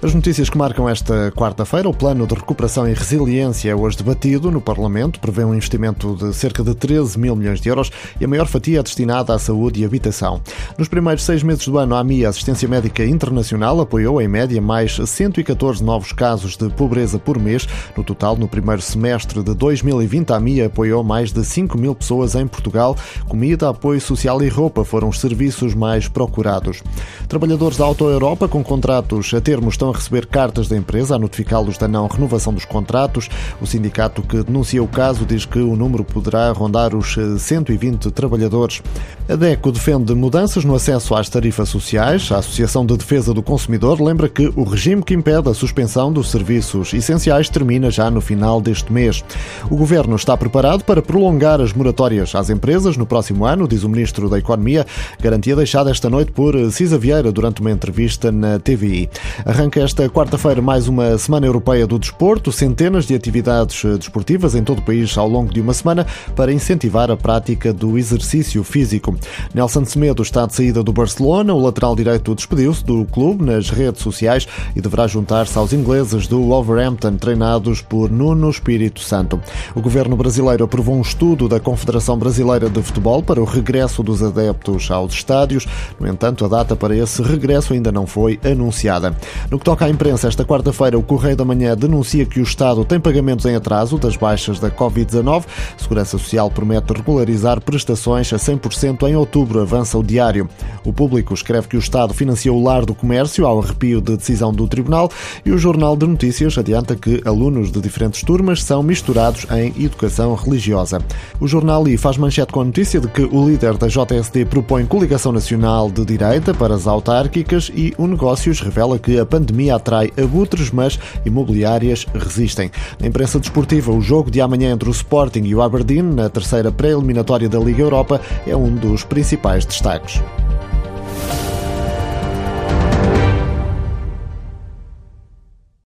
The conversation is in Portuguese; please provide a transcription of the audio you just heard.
As notícias que marcam esta quarta-feira, o plano de recuperação e resiliência é hoje debatido no Parlamento, prevê um investimento de cerca de 13 mil milhões de euros e a maior fatia é destinada à saúde e habitação. Nos primeiros seis meses do ano, a AMI, Assistência Médica Internacional, apoiou em média mais 114 novos casos de pobreza por mês. No total, no primeiro semestre de 2020, a AMI apoiou mais de 5 mil pessoas em Portugal. Comida, apoio social e roupa foram os serviços mais procurados. Trabalhadores da Auto Europa com contratos a termos estão a receber cartas da empresa a notificá-los da não renovação dos contratos. O sindicato que denuncia o caso diz que o número poderá rondar os 120 trabalhadores. A DECO defende mudanças no acesso às tarifas sociais. A Associação de Defesa do Consumidor lembra que o regime que impede a suspensão dos serviços essenciais termina já no final deste mês. O governo está preparado para prolongar as moratórias às empresas no próximo ano, diz o ministro da Economia, garantia deixada esta noite por Cisa Vieira durante uma entrevista na TVI. Arranca esta quarta-feira mais uma Semana Europeia do Desporto, centenas de atividades eh, desportivas em todo o país ao longo de uma semana para incentivar a prática do exercício físico. Nelson Semedo está de saída do Barcelona, o lateral direito despediu-se do clube nas redes sociais e deverá juntar-se aos ingleses do Wolverhampton, treinados por Nuno Espírito Santo. O governo brasileiro aprovou um estudo da Confederação Brasileira de Futebol para o regresso dos adeptos aos estádios. No entanto, a data para esse regresso ainda não foi anunciada. No que toca à imprensa, esta quarta-feira, o Correio da Manhã denuncia que o Estado tem pagamentos em atraso das baixas da Covid-19. Segurança Social promete regularizar prestações a 100% em outubro, avança o diário. O público escreve que o Estado financiou o lar do comércio ao arrepio de decisão do Tribunal e o Jornal de Notícias adianta que alunos de diferentes turmas são misturados em educação religiosa. O jornal I faz manchete com a notícia de que o líder da JSD propõe coligação nacional de direita para as autárquicas e o Negócios revela que a pandemia pandemia atrai abutres, mas imobiliárias resistem. Na imprensa desportiva, o jogo de amanhã entre o Sporting e o Aberdeen, na terceira pré-eliminatória da Liga Europa, é um dos principais destaques.